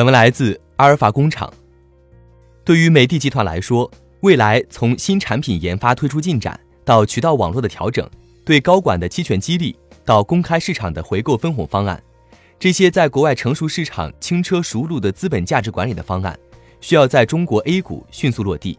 本文来自阿尔法工厂。对于美的集团来说，未来从新产品研发推出进展到渠道网络的调整，对高管的期权激励到公开市场的回购分红方案，这些在国外成熟市场轻车熟路的资本价值管理的方案，需要在中国 A 股迅速落地。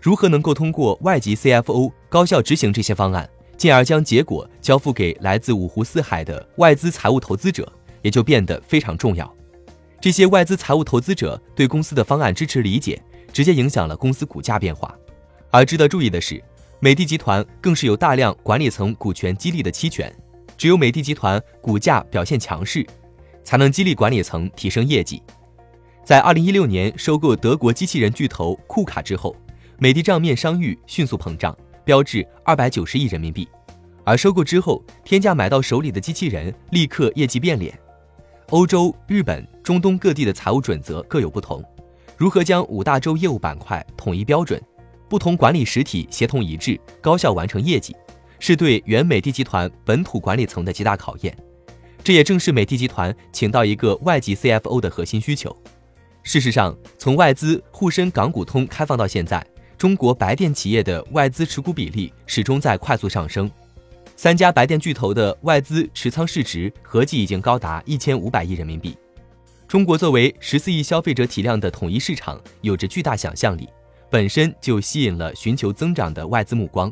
如何能够通过外籍 CFO 高效执行这些方案，进而将结果交付给来自五湖四海的外资财务投资者，也就变得非常重要。这些外资财务投资者对公司的方案支持理解，直接影响了公司股价变化。而值得注意的是，美的集团更是有大量管理层股权激励的期权。只有美的集团股价表现强势，才能激励管理层提升业绩。在二零一六年收购德国机器人巨头库卡之后，美的账面商誉迅速膨胀，标至二百九十亿人民币。而收购之后，天价买到手里的机器人立刻业绩变脸。欧洲、日本、中东各地的财务准则各有不同，如何将五大洲业务板块统一标准，不同管理实体协同一致，高效完成业绩，是对原美的集团本土管理层的极大考验。这也正是美的集团请到一个外籍 CFO 的核心需求。事实上，从外资沪深港股通开放到现在，中国白电企业的外资持股比例始终在快速上升。三家白电巨头的外资持仓市值合计已经高达一千五百亿人民币。中国作为十四亿消费者体量的统一市场，有着巨大想象力，本身就吸引了寻求增长的外资目光。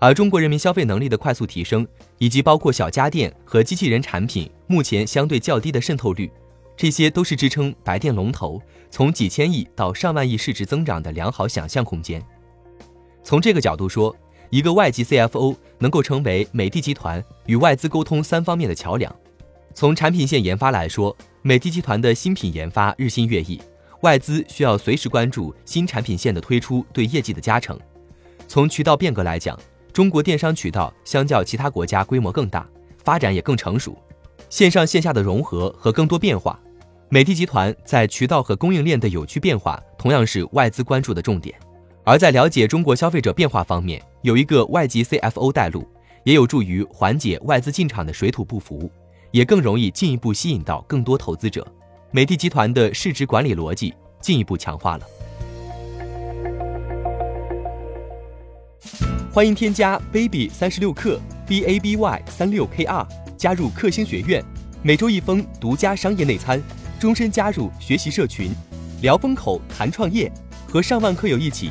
而中国人民消费能力的快速提升，以及包括小家电和机器人产品目前相对较低的渗透率，这些都是支撑白电龙头从几千亿到上万亿市值增长的良好想象空间。从这个角度说，一个外籍 CFO 能够成为美的集团与外资沟通三方面的桥梁。从产品线研发来说，美的集团的新品研发日新月异，外资需要随时关注新产品线的推出对业绩的加成。从渠道变革来讲，中国电商渠道相较其他国家规模更大，发展也更成熟，线上线下的融合和更多变化，美的集团在渠道和供应链的有趣变化，同样是外资关注的重点。而在了解中国消费者变化方面，有一个外籍 CFO 带路，也有助于缓解外资进场的水土不服，也更容易进一步吸引到更多投资者。美的集团的市值管理逻辑进一步强化了。欢迎添加 baby 三十六克 b a b y 三六 k r 加入克星学院，每周一封独家商业内参，终身加入学习社群，聊风口谈创业，和上万课友一起。